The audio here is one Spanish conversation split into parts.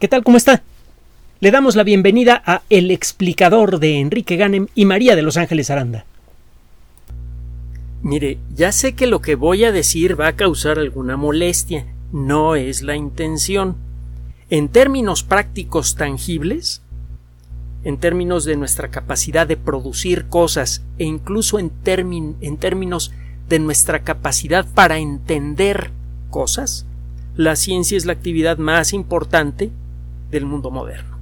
¿Qué tal? ¿Cómo está? Le damos la bienvenida a El explicador de Enrique Ganem y María de Los Ángeles Aranda. Mire, ya sé que lo que voy a decir va a causar alguna molestia. No es la intención. En términos prácticos tangibles, en términos de nuestra capacidad de producir cosas e incluso en, en términos de nuestra capacidad para entender cosas, la ciencia es la actividad más importante del mundo moderno.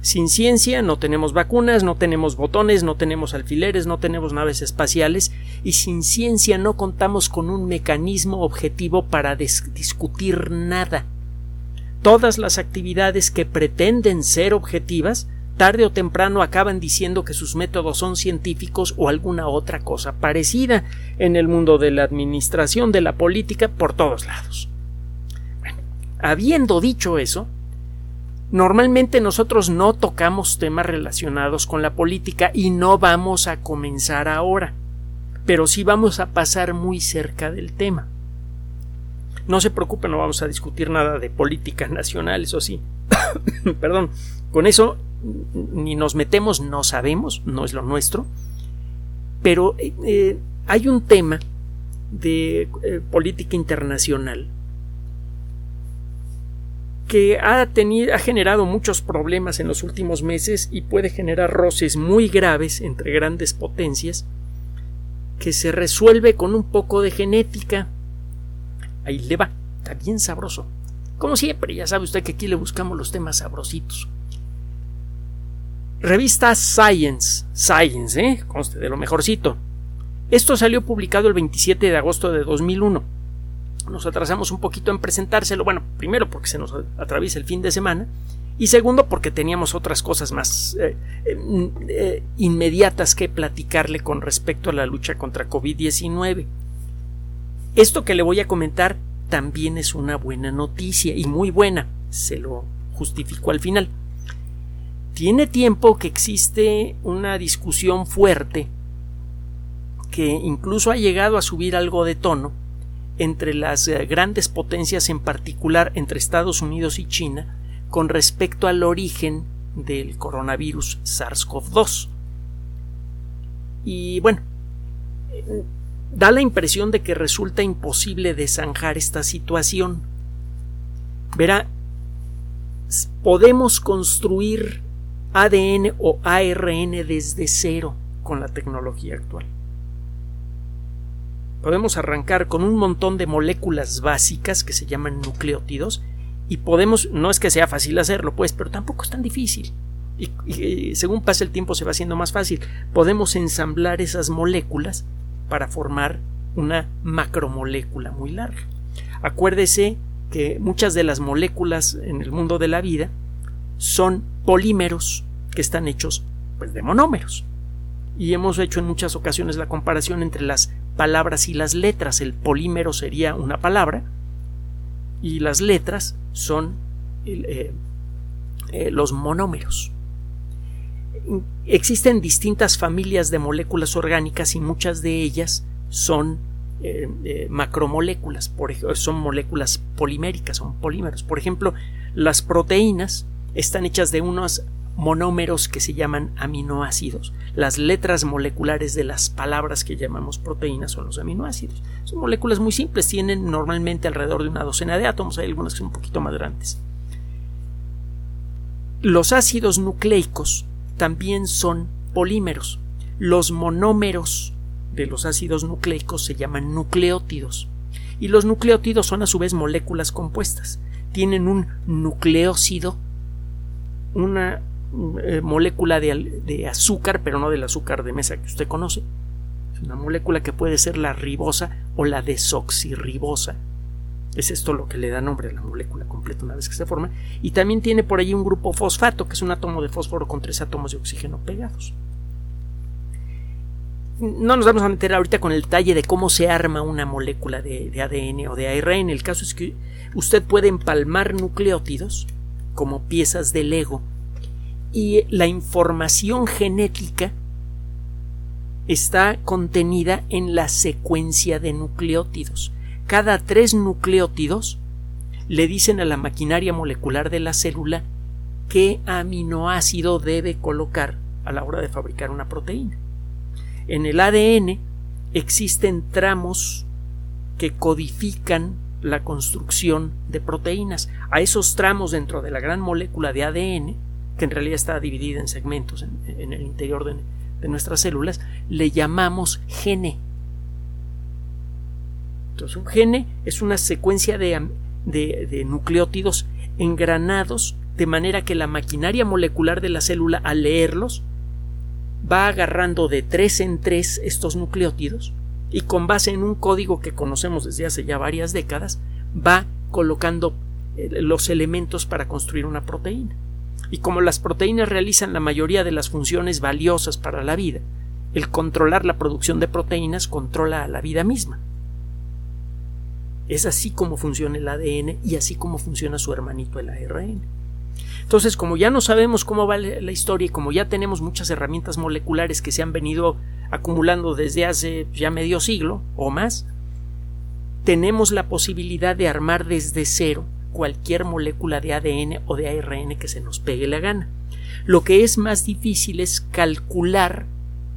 Sin ciencia no tenemos vacunas, no tenemos botones, no tenemos alfileres, no tenemos naves espaciales y sin ciencia no contamos con un mecanismo objetivo para discutir nada. Todas las actividades que pretenden ser objetivas tarde o temprano acaban diciendo que sus métodos son científicos o alguna otra cosa parecida en el mundo de la administración, de la política, por todos lados. Bueno, habiendo dicho eso, Normalmente nosotros no tocamos temas relacionados con la política y no vamos a comenzar ahora, pero sí vamos a pasar muy cerca del tema. No se preocupe, no vamos a discutir nada de políticas nacionales o sí. Perdón, con eso ni nos metemos, no sabemos, no es lo nuestro, pero eh, eh, hay un tema de eh, política internacional que ha, tenido, ha generado muchos problemas en los últimos meses y puede generar roces muy graves entre grandes potencias que se resuelve con un poco de genética. Ahí le va, está bien sabroso. Como siempre, ya sabe usted que aquí le buscamos los temas sabrositos. Revista Science, Science, ¿eh? Conste de lo mejorcito. Esto salió publicado el 27 de agosto de 2001 nos atrasamos un poquito en presentárselo. Bueno, primero porque se nos atraviesa el fin de semana y segundo porque teníamos otras cosas más eh, eh, eh, inmediatas que platicarle con respecto a la lucha contra COVID-19. Esto que le voy a comentar también es una buena noticia y muy buena. Se lo justificó al final. Tiene tiempo que existe una discusión fuerte que incluso ha llegado a subir algo de tono entre las eh, grandes potencias, en particular entre Estados Unidos y China, con respecto al origen del coronavirus SARS-CoV-2. Y bueno, da la impresión de que resulta imposible desanjar esta situación. Verá, podemos construir ADN o ARN desde cero con la tecnología actual podemos arrancar con un montón de moléculas básicas que se llaman nucleótidos y podemos, no es que sea fácil hacerlo, pues, pero tampoco es tan difícil. Y, según pasa el tiempo se va haciendo más fácil. Podemos ensamblar esas moléculas para formar una macromolécula muy larga. Acuérdese que muchas de las moléculas en el mundo de la vida son polímeros que están hechos pues, de monómeros. Y hemos hecho en muchas ocasiones la comparación entre las palabras y las letras. El polímero sería una palabra y las letras son eh, eh, los monómeros. Existen distintas familias de moléculas orgánicas y muchas de ellas son eh, macromoléculas, por ejemplo, son moléculas poliméricas, son polímeros. Por ejemplo, las proteínas están hechas de unos monómeros que se llaman aminoácidos. Las letras moleculares de las palabras que llamamos proteínas son los aminoácidos. Son moléculas muy simples, tienen normalmente alrededor de una docena de átomos, hay algunas que son un poquito más grandes. Los ácidos nucleicos también son polímeros. Los monómeros de los ácidos nucleicos se llaman nucleótidos. Y los nucleótidos son a su vez moléculas compuestas. Tienen un nucleócido, una eh, molécula de, azúcar, pero no del azúcar de mesa que usted conoce. Es una molécula que puede ser la ribosa o la desoxirribosa. Es esto lo que le da nombre a la molécula completa una vez que se forma. Y también tiene por ahí un grupo fosfato, que es un átomo de fósforo con tres átomos de oxígeno pegados. No nos vamos a meter ahorita con el detalle de cómo se arma una molécula de, de ADN o de ARN. El caso es que usted puede empalmar nucleótidos como piezas de Lego y la información genética está contenida en la secuencia de nucleótidos. Cada tres nucleótidos le dicen a la maquinaria molecular de la célula qué aminoácido debe colocar a la hora de fabricar una proteína. En el ADN existen tramos que codifican la construcción de proteínas. A esos tramos dentro de la gran molécula de ADN, que en realidad está dividida en segmentos en, el interior de, de nuestras células, le llamamos gene. Entonces, un gene es una secuencia de, de, nucleótidos engranados de manera que la maquinaria molecular de la célula al leerlos va agarrando de tres en tres estos nucleótidos y con base en un código que conocemos desde hace ya varias décadas va colocando eh, los elementos para construir una proteína. Y como las proteínas realizan la mayoría de las funciones valiosas para la vida, el controlar la producción de proteínas controla a la vida misma. Es así como funciona el ADN y así como funciona su hermanito el ARN. Entonces, como ya no sabemos cómo va la historia y como ya tenemos muchas herramientas moleculares que se han venido acumulando desde hace ya medio siglo o más, tenemos la posibilidad de armar desde cero cualquier molécula de ADN o de ARN que se nos pegue la gana. Lo que es más difícil es calcular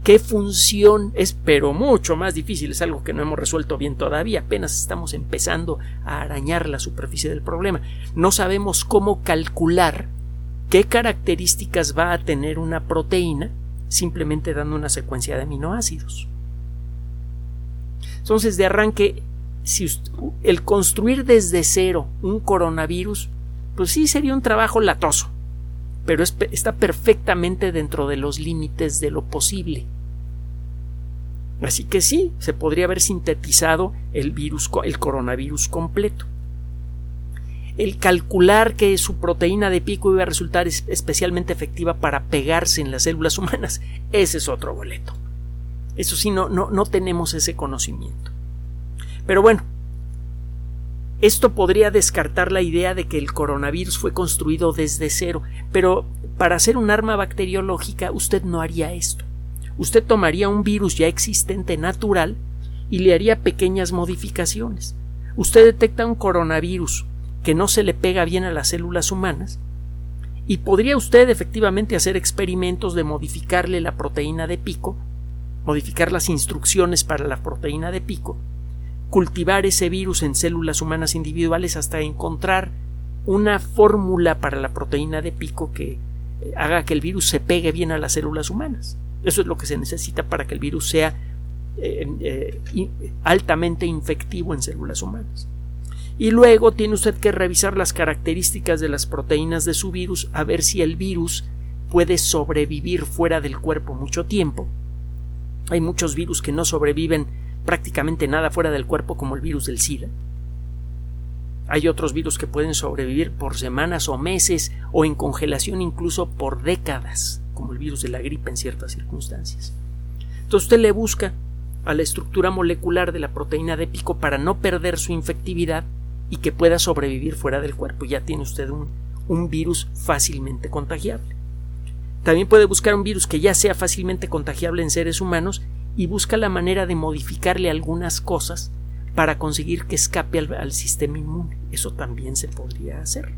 qué función es, pero mucho más difícil, es algo que no hemos resuelto bien todavía, apenas estamos empezando a arañar la superficie del problema. No sabemos cómo calcular qué características va a tener una proteína simplemente dando una secuencia de aminoácidos. Entonces, de arranque, si el construir desde cero un coronavirus, pues sí sería un trabajo latoso pero está perfectamente dentro de los límites de lo posible. Así que sí, se podría haber sintetizado el virus, el coronavirus completo. El calcular que su proteína de pico iba a resultar especialmente efectiva para pegarse en las células humanas, ese es otro boleto. Eso sí, no, no, no tenemos ese conocimiento. Pero bueno, esto podría descartar la idea de que el coronavirus fue construido desde cero, pero para hacer un arma bacteriológica usted no haría esto. Usted tomaría un virus ya existente natural y le haría pequeñas modificaciones. Usted detecta un coronavirus que no se le pega bien a las células humanas y podría usted efectivamente hacer experimentos de modificarle la proteína de pico, modificar las instrucciones para la proteína de pico cultivar ese virus en células humanas individuales hasta encontrar una fórmula para la proteína de pico que eh, haga que el virus se pegue bien a las células humanas. Eso es lo que se necesita para que el virus sea eh, eh, altamente infectivo en células humanas. Y luego tiene usted que revisar las características de las proteínas de su virus a ver si el virus puede sobrevivir fuera del cuerpo mucho tiempo. Hay muchos virus que no sobreviven prácticamente nada fuera del cuerpo como el virus del SIDA. Hay otros virus que pueden sobrevivir por semanas o meses o en congelación incluso por décadas, como el virus de la gripe en ciertas circunstancias. Entonces usted le busca a la estructura molecular de la proteína de pico para no perder su infectividad y que pueda sobrevivir fuera del cuerpo. Ya tiene usted un, un virus fácilmente contagiable. También puede buscar un virus que ya sea fácilmente contagiable en seres humanos y busca la manera de modificarle algunas cosas para conseguir que escape al, sistema inmune. Eso también se podría hacer.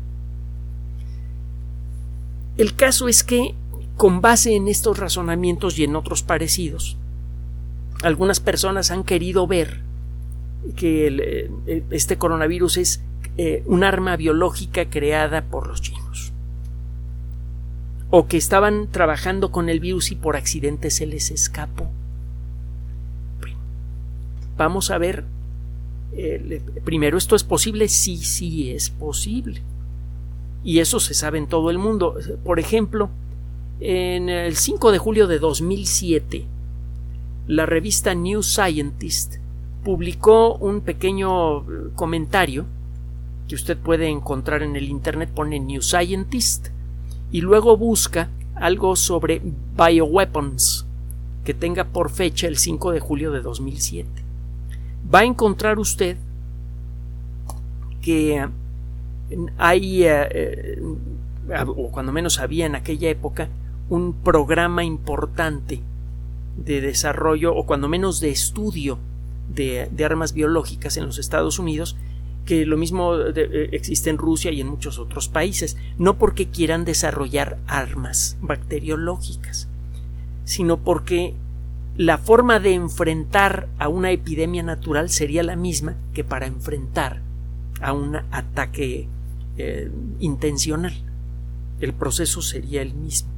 El caso es que, con base en estos razonamientos y en otros parecidos, algunas personas han querido ver que eh, este coronavirus es eh, un arma biológica creada por los chinos. O que estaban trabajando con el virus y por accidente se les escapó vamos a ver eh, primero, ¿esto es posible? Sí, sí es posible. Y eso se sabe en todo el mundo. Por ejemplo, en el 5 de julio de 2007, la revista New Scientist publicó un pequeño comentario que usted puede encontrar en el Internet, pone New Scientist y luego busca algo sobre bioweapons que tenga por fecha el 5 de julio de 2007 va a encontrar usted que hay, eh, eh, o cuando menos había en aquella época, un programa importante de desarrollo o cuando menos de estudio de, armas biológicas en los Estados Unidos que lo mismo eh, existe en Rusia y en muchos otros países, no porque quieran desarrollar armas bacteriológicas, sino porque la forma de enfrentar a una epidemia natural sería la misma que para enfrentar a un ataque eh, intencional. El proceso sería el mismo.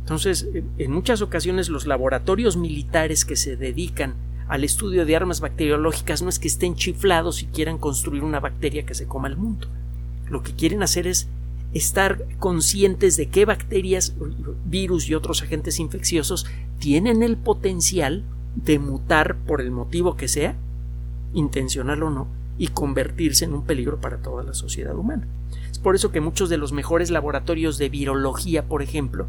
Entonces, en muchas ocasiones los laboratorios militares que se dedican al estudio de armas bacteriológicas no es que estén chiflados y quieran construir una bacteria que se coma el mundo. Lo que quieren hacer es estar conscientes de qué bacterias, virus y otros agentes infecciosos tienen el potencial de mutar por el motivo que sea, intencional o no, y convertirse en un peligro para toda la sociedad humana. Es por eso que muchos de los mejores laboratorios de virología, por ejemplo,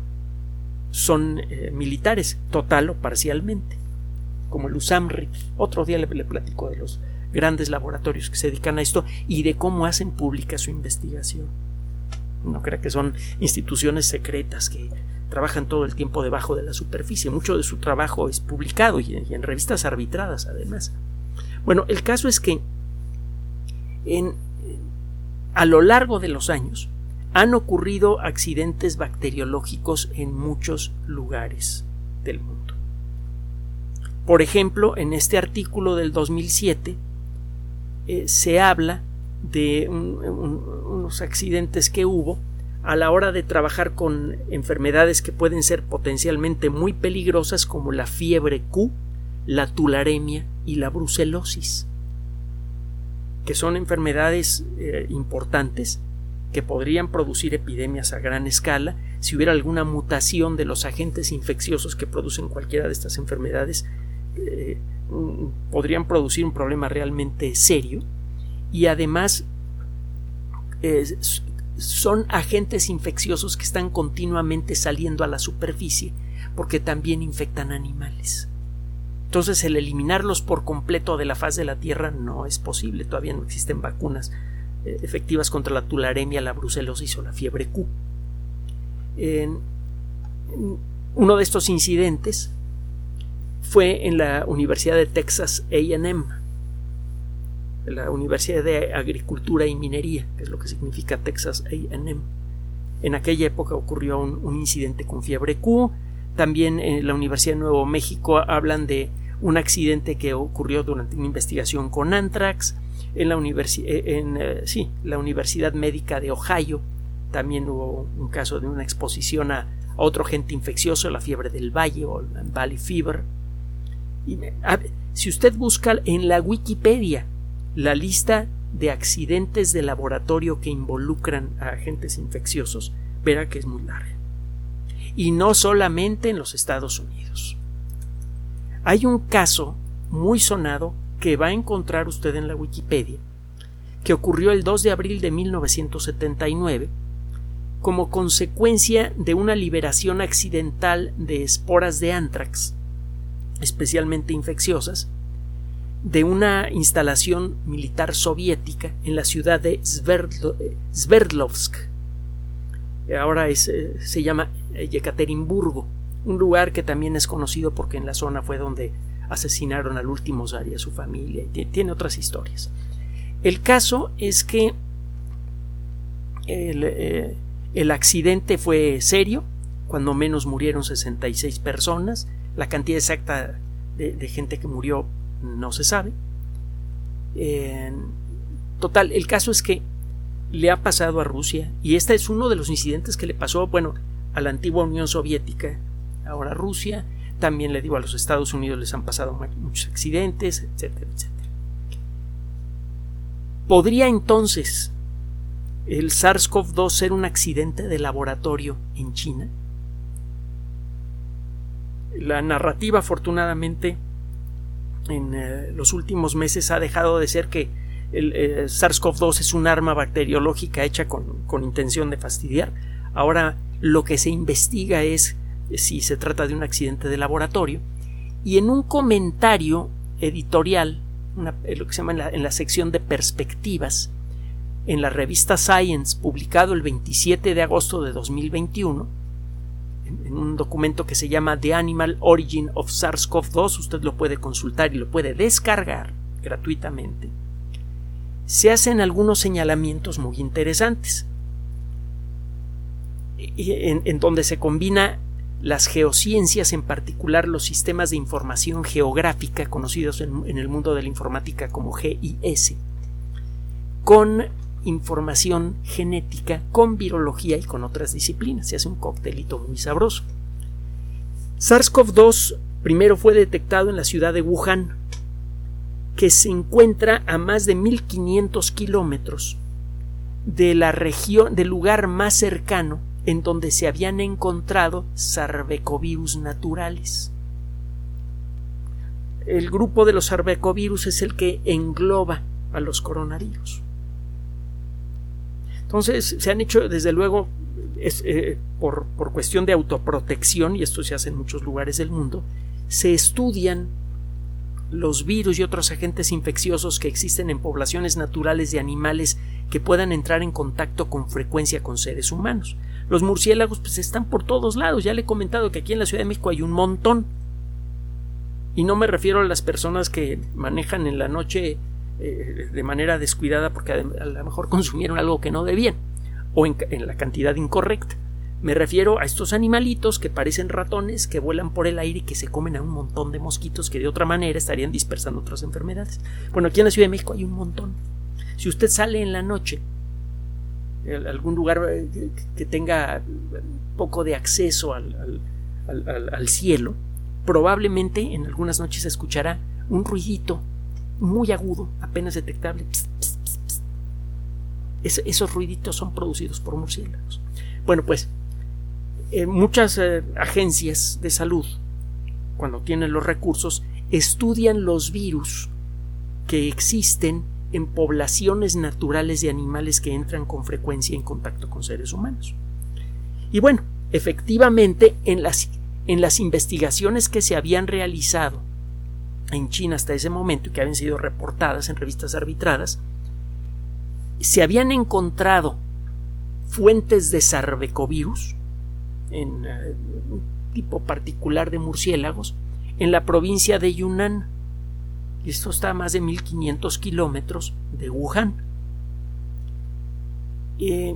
son eh, militares, total o parcialmente, como el USAMRI. Otro día le, platico de los grandes laboratorios que se dedican a esto y de cómo hacen pública su investigación. No crea que son instituciones secretas que trabajan todo el tiempo debajo de la superficie. Mucho de su trabajo es publicado y en, revistas arbitradas, además. Bueno, el caso es que en, a lo largo de los años, han ocurrido accidentes bacteriológicos en muchos lugares del mundo. Por ejemplo, en este artículo del 2007 eh, se habla de unos accidentes que hubo a la hora de trabajar con enfermedades que pueden ser potencialmente muy peligrosas como la fiebre Q, la tularemia y la brucelosis, que son enfermedades eh, importantes que podrían producir epidemias a gran escala. Si hubiera alguna mutación de los agentes infecciosos que producen cualquiera de estas enfermedades eh, podrían producir un problema realmente serio y además son agentes infecciosos que están continuamente saliendo a la superficie porque también infectan animales. Entonces el eliminarlos por completo de la faz de la Tierra no es posible, todavía no existen vacunas eh, efectivas contra la tularemia, la brucelosis o la fiebre Q. En, uno de estos incidentes fue en la Universidad de Texas AM, la Universidad de Agricultura y Minería, que es lo que significa Texas AM. En aquella época ocurrió un, incidente con fiebre Q. También en la Universidad de Nuevo México hablan de un accidente que ocurrió durante una investigación con anthrax en la, eh, en, eh, sí, la Universidad Médica de Ohio también hubo un caso de una exposición a, otro agente infeccioso, la fiebre del valle o la Valley Fever. Y, si usted busca en la Wikipedia la lista de accidentes de laboratorio que involucran a agentes infecciosos, verá que es muy larga. Y no solamente en los Estados Unidos. Hay un caso muy sonado que va a encontrar usted en la Wikipedia, que ocurrió el 2 de abril de 1979 como consecuencia de una liberación accidental de esporas de anthrax, especialmente infecciosas, de una instalación militar soviética en la ciudad de Sverdlovsk. Ahora es, eh, se llama Yekaterinburgo, un lugar que también es conocido porque en la zona fue donde asesinaron al último Zari a su familia y tiene otras historias. El caso es que eh, el, accidente fue serio, cuando menos murieron 66 personas, la cantidad exacta de, gente que murió no se sabe. total, el caso es que le ha pasado a Rusia y este es uno de los incidentes que le pasó, bueno, a la antigua Unión Soviética, ahora Rusia, también le digo a los Estados Unidos les han pasado muchos accidentes, etcétera, etcétera. ¿Podría entonces el SARS-CoV-2 ser un accidente de laboratorio en China? La narrativa, afortunadamente, en eh, los últimos meses ha dejado de ser que el eh, SARS-CoV-2 es un arma bacteriológica hecha con, con intención de fastidiar. Ahora lo que se investiga es si se trata de un accidente de laboratorio, y en un comentario editorial, eh, lo que se llama en la, sección de perspectivas, en la revista Science, publicado el 27 de agosto de 2021, en, un documento que se llama The Animal Origin of SARS-CoV-2, usted lo puede consultar y lo puede descargar gratuitamente. se hacen algunos señalamientos muy interesantes, en, donde se combina las geociencias, en particular los sistemas de información geográfica conocidos en, en, el mundo de la informática como GIS, con información genética, con virología y con otras disciplinas. Se hace un coctelito muy sabroso. SARS-CoV-2 primero fue detectado en la ciudad de Wuhan, que se encuentra a más de 1500 kilómetros de la región, del lugar más cercano en donde se habían encontrado sarbecovirus naturales. El grupo de los sarbecovirus es el que engloba a los coronavirus. Entonces, se han hecho, desde luego, eh, por, por cuestión de autoprotección, y esto se hace en muchos lugares del mundo, se estudian los virus y otros agentes infecciosos que existen en poblaciones naturales de animales que puedan entrar en contacto con frecuencia con seres humanos. Los murciélagos pues están por todos lados. Ya le he comentado que aquí en la Ciudad de México hay un montón. Y no me refiero a las personas que manejan en la noche eh, de manera descuidada porque a lo mejor consumieron algo que no debían o en la cantidad incorrecta. Me refiero a estos animalitos que parecen ratones, que vuelan por el aire y que se comen a un montón de mosquitos que de otra manera estarían dispersando otras enfermedades. Bueno, aquí en la Ciudad de México hay un montón. Si usted sale en la noche a algún lugar eh, que tenga poco de acceso al, cielo, probablemente en algunas noches escuchará un ruidito muy agudo, apenas detectable. esos ruiditos son producidos por murciélagos. Bueno, pues eh, muchas eh, agencias de salud, cuando tienen los recursos, estudian los virus que existen en poblaciones naturales de animales que entran con frecuencia en contacto con seres humanos. Y bueno, efectivamente, en las, en las investigaciones que se habían realizado en China hasta ese momento y que habían sido reportadas en revistas arbitradas, se habían encontrado fuentes de sarbecovirus en eh, un tipo particular de murciélagos en la provincia de Yunnan. Esto está a más de 1500 kilómetros de Wuhan. Eh,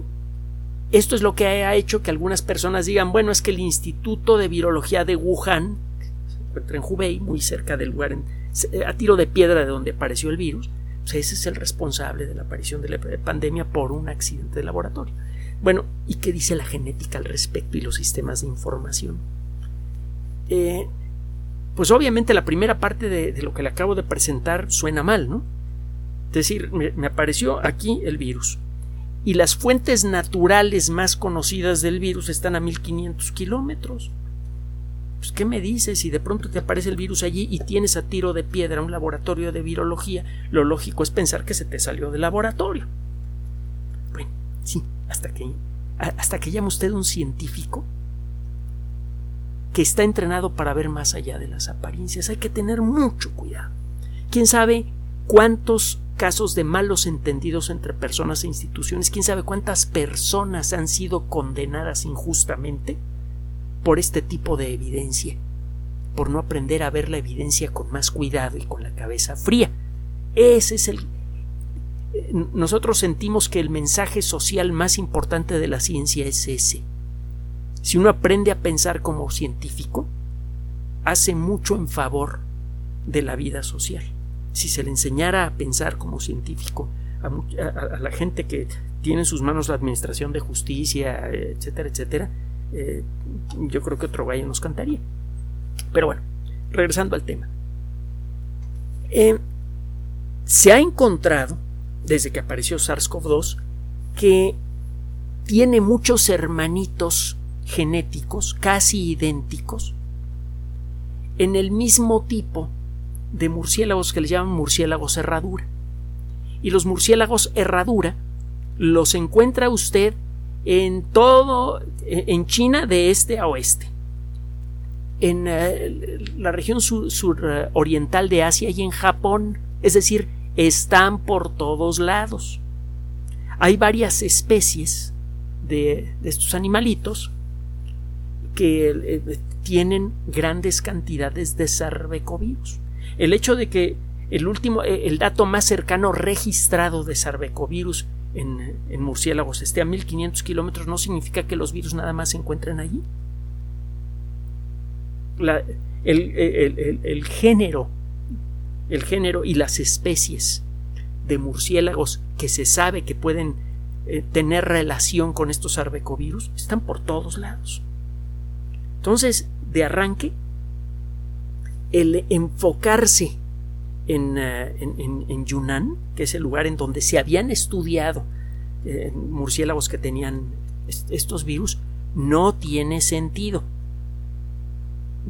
esto es lo que ha hecho que algunas personas digan, bueno, es que el Instituto de Virología de Wuhan, encuentra en Hubei, muy cerca del lugar, a tiro de piedra de donde apareció el virus, pues ese es el responsable de la aparición de la pandemia por un accidente de laboratorio. Bueno, ¿y qué dice la genética al respecto y los sistemas de información? Eh, pues obviamente la primera parte de, lo que le acabo de presentar suena mal, ¿no? Es decir, me, apareció aquí el virus y las fuentes naturales más conocidas del virus están a 1500 kilómetros. Pues, ¿qué me dices? Si de pronto te aparece el virus allí y tienes a tiro de piedra un laboratorio de virología, lo lógico es pensar que se te salió del laboratorio. Bueno, sí, hasta que, hasta que llama usted un científico que está entrenado para ver más allá de las apariencias. Hay que tener mucho cuidado. ¿Quién sabe cuántos casos de malos entendidos entre personas e instituciones? ¿Quién sabe cuántas personas han sido condenadas injustamente por este tipo de evidencia? Por no aprender a ver la evidencia con más cuidado y con la cabeza fría. Ese es el, nosotros sentimos que el mensaje social más importante de la ciencia es ese. Si uno aprende a pensar como científico, hace mucho en favor de la vida social. Si se le enseñara a pensar como científico a, la gente que tiene en sus manos la administración de justicia, etcétera, etcétera, eh, yo creo que otro gallo nos cantaría. Pero bueno, regresando al tema. Eh, se ha encontrado desde que apareció SARS-CoV-2, que tiene muchos hermanitos genéticos casi idénticos en el mismo tipo de murciélagos que le llaman murciélagos herradura. Y los murciélagos herradura los encuentra usted en todo, en China de este a oeste, en eh, la región suroriental de Asia y en Japón, es decir, están por todos lados. Hay varias especies de, estos animalitos que eh, tienen grandes cantidades de sarbecovirus. El hecho de que el último, eh, el dato más cercano registrado de sarbecovirus en, murciélagos esté a 1500 kilómetros, no significa que los virus nada más se encuentren allí. el, género, el género y las especies de murciélagos que se sabe que pueden eh, tener relación con estos sarbecovirus están por todos lados. Entonces, de arranque, el enfocarse eh, en, Yunnan, que es el lugar en donde se habían estudiado eh, murciélagos que tenían estos virus, no tiene sentido.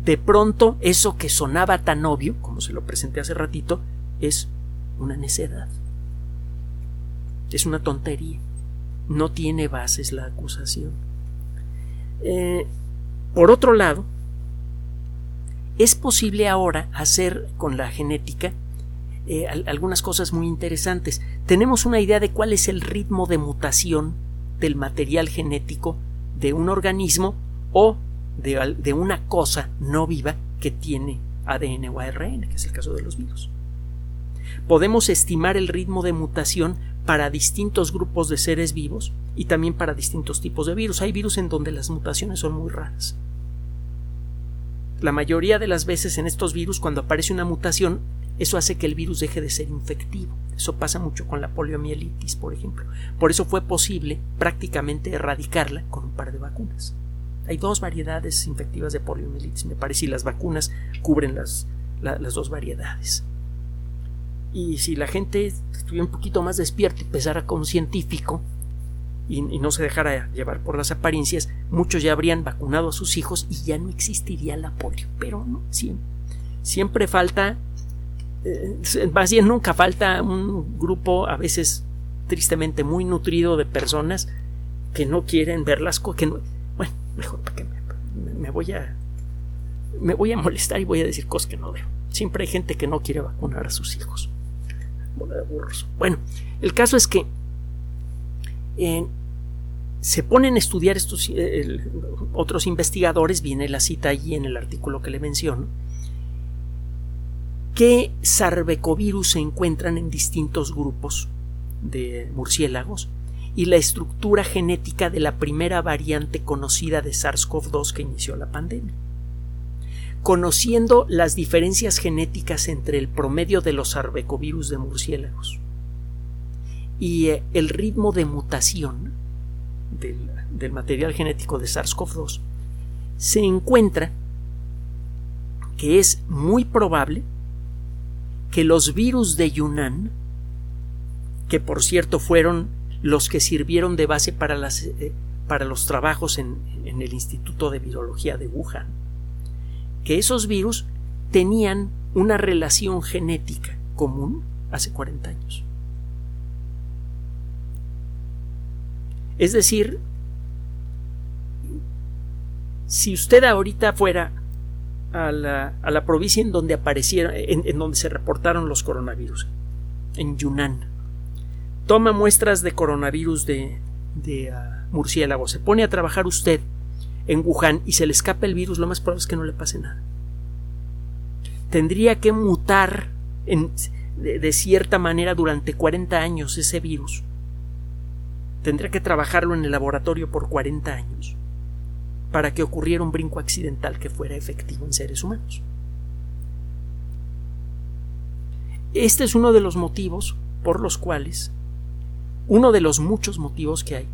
De pronto, eso que sonaba tan obvio, como se lo presenté hace ratito, es una necedad. Es una tontería. No tiene bases la acusación. Eh, por otro lado, es posible ahora hacer con la genética eh, algunas cosas muy interesantes. Tenemos una idea de cuál es el ritmo de mutación del material genético de un organismo o de, de una cosa no viva que tiene ADN o ARN, que es el caso de los virus. Podemos estimar el ritmo de mutación para distintos grupos de seres vivos y también para distintos tipos de virus. Hay virus en donde las mutaciones son muy raras. La mayoría de las veces en estos virus, cuando aparece una mutación, eso hace que el virus deje de ser infectivo. Eso pasa mucho con la poliomielitis, por ejemplo. Por eso fue posible prácticamente erradicarla con un par de vacunas. Hay dos variedades infectivas de poliomielitis, me parece, y las vacunas cubren las, las dos variedades. Y si la gente estuviera un poquito más despierta y con un científico y, no se dejara llevar por las apariencias, muchos ya habrían vacunado a sus hijos y ya no existiría la polio. Pero no, siempre, siempre falta más bien nunca falta un grupo a veces tristemente muy nutrido de personas que no quieren ver las cosas que no, bueno mejor que me, voy a me voy a molestar y voy a decir cosas que no veo. Siempre hay gente que no quiere vacunar a sus hijos. Bueno el caso es que eh, se ponen a estudiar estos eh, otros investigadores viene la cita allí en el artículo que le menciono qué sarbecovirus se encuentran en distintos grupos de murciélagos y la estructura genética de la primera variante conocida de SARS-CoV-2 que inició la pandemia. Conociendo las diferencias genéticas entre el promedio de los sarbecovirus de murciélagos y eh, el ritmo de mutación del, del material genético de SARS-CoV-2, se encuentra que es muy probable que los virus de Yunnan, que por cierto fueron los que sirvieron de base para, las, eh, para los trabajos en, en el Instituto de Virología de Wuhan, que esos virus tenían una relación genética común hace 40 años. Es decir, si usted ahorita fuera a la, a la provincia en donde aparecieron, en, donde se reportaron los coronavirus, en Yunnan. Toma muestras de coronavirus de, de ah, murciélago, se pone a trabajar usted en Wuhan y se le escapa el virus, lo más probable es que no le pase nada. Tendría que mutar en, de, de, cierta manera durante 40 años ese virus. Tendría que trabajarlo en el laboratorio por 40 años para que ocurriera un brinco accidental que fuera efectivo en seres humanos. Este es uno de los motivos por los cuales, uno de los muchos motivos que hay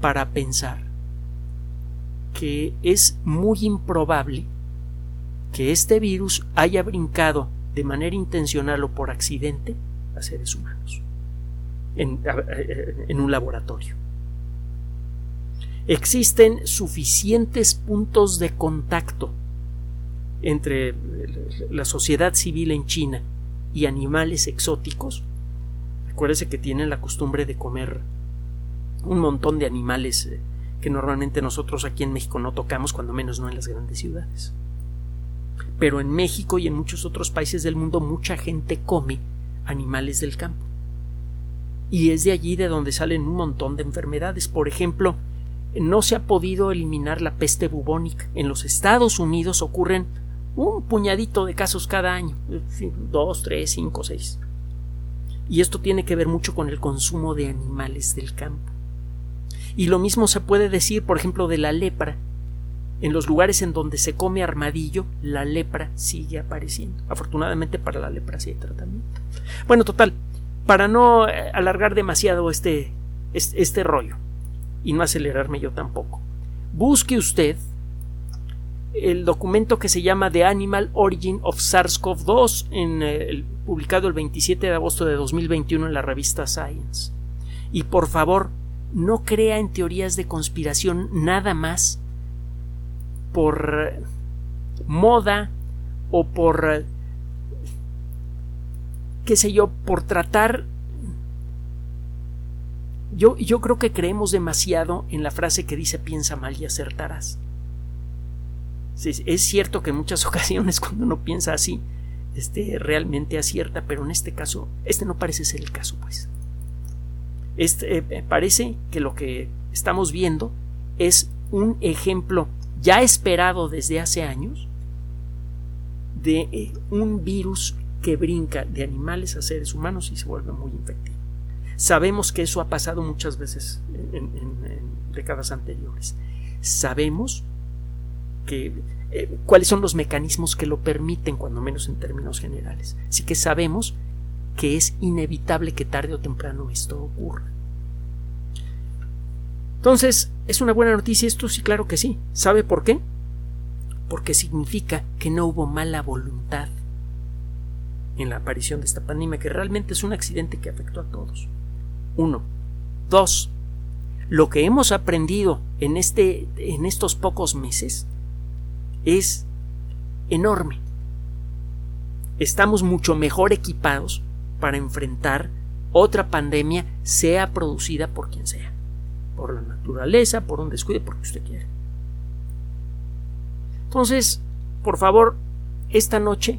para pensar que es muy improbable que este virus haya brincado de manera intencional o por accidente a seres humanos en, un laboratorio existen suficientes puntos de contacto entre la sociedad civil en China y animales exóticos. Acuérdese que tienen la costumbre de comer un montón de animales eh, que normalmente nosotros aquí en México no tocamos, cuando menos no en las grandes ciudades. Pero en México y en muchos otros países del mundo mucha gente come animales del campo. Y es de allí de donde salen un montón de enfermedades. Por ejemplo, no se ha podido eliminar la peste bubónica. En los Estados Unidos ocurren un puñadito de casos cada año, dos, tres, cinco, seis. Y esto tiene que ver mucho con el consumo de animales del campo. Y lo mismo se puede decir, por ejemplo, de la lepra. En los lugares en donde se come armadillo, la lepra sigue apareciendo. Afortunadamente para la lepra sí hay tratamiento. Bueno, total, para no eh, alargar demasiado este, este, rollo y no acelerarme yo tampoco, busque usted el documento que se llama The Animal Origin of SARS-CoV-2, en, eh, publicado el 27 de agosto de 2021 en la revista Science. Y por favor, no crea en teorías de conspiración nada más por moda o por qué sé yo, por tratar yo, creo que creemos demasiado en la frase que dice piensa mal y acertarás. es cierto que en muchas ocasiones cuando uno piensa así, este, realmente acierta, pero en este caso, este no parece ser el caso, pues. Este, eh, parece que lo que estamos viendo es un ejemplo ya esperado desde hace años de eh, un virus que brinca de animales a seres humanos y se vuelve muy infectivo. Sabemos que eso ha pasado muchas veces en, décadas anteriores. Sabemos que, eh, cuáles son los mecanismos que lo permiten, cuando menos en términos generales. Así que sabemos que es inevitable que tarde o temprano esto ocurra. Entonces, ¿es una buena noticia esto? Sí, claro que sí. ¿Sabe por qué? Porque significa que no hubo mala voluntad en la aparición de esta pandemia, que realmente es un accidente que afectó a todos. Uno. Dos. Lo que hemos aprendido en, este, en estos pocos meses es enorme. Estamos mucho mejor equipados para enfrentar otra pandemia, sea producida por quien sea. Por la naturaleza, por un descuido, por lo que usted quiera. Entonces, por favor, esta noche,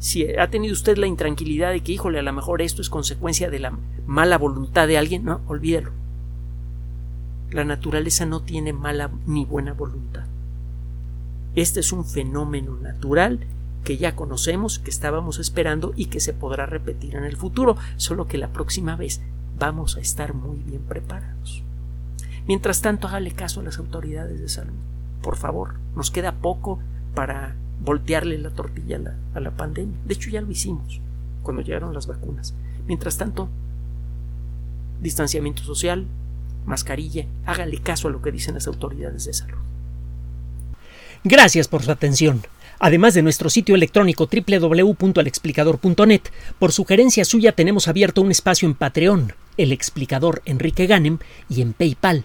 si ha tenido usted la intranquilidad de que, híjole, a lo mejor esto es consecuencia de la mala voluntad de alguien, no, olvídelo. La naturaleza no tiene mala ni buena voluntad. Este es un fenómeno natural que ya conocemos, que estábamos esperando y que se podrá repetir en el futuro, solo que la próxima vez vamos a estar muy bien preparados. Mientras tanto, hágale caso a las autoridades de salud. Por favor, nos queda poco para voltearle la tortilla a la, a la pandemia. De hecho, ya lo hicimos cuando llegaron las vacunas. Mientras tanto, distanciamiento social, mascarilla, hágale caso a lo que dicen las autoridades de salud. Gracias por su atención. Además de nuestro sitio electrónico www.alexplicador.net, por sugerencia suya tenemos abierto un espacio en Patreon, el explicador Enrique Ganem, y en PayPal,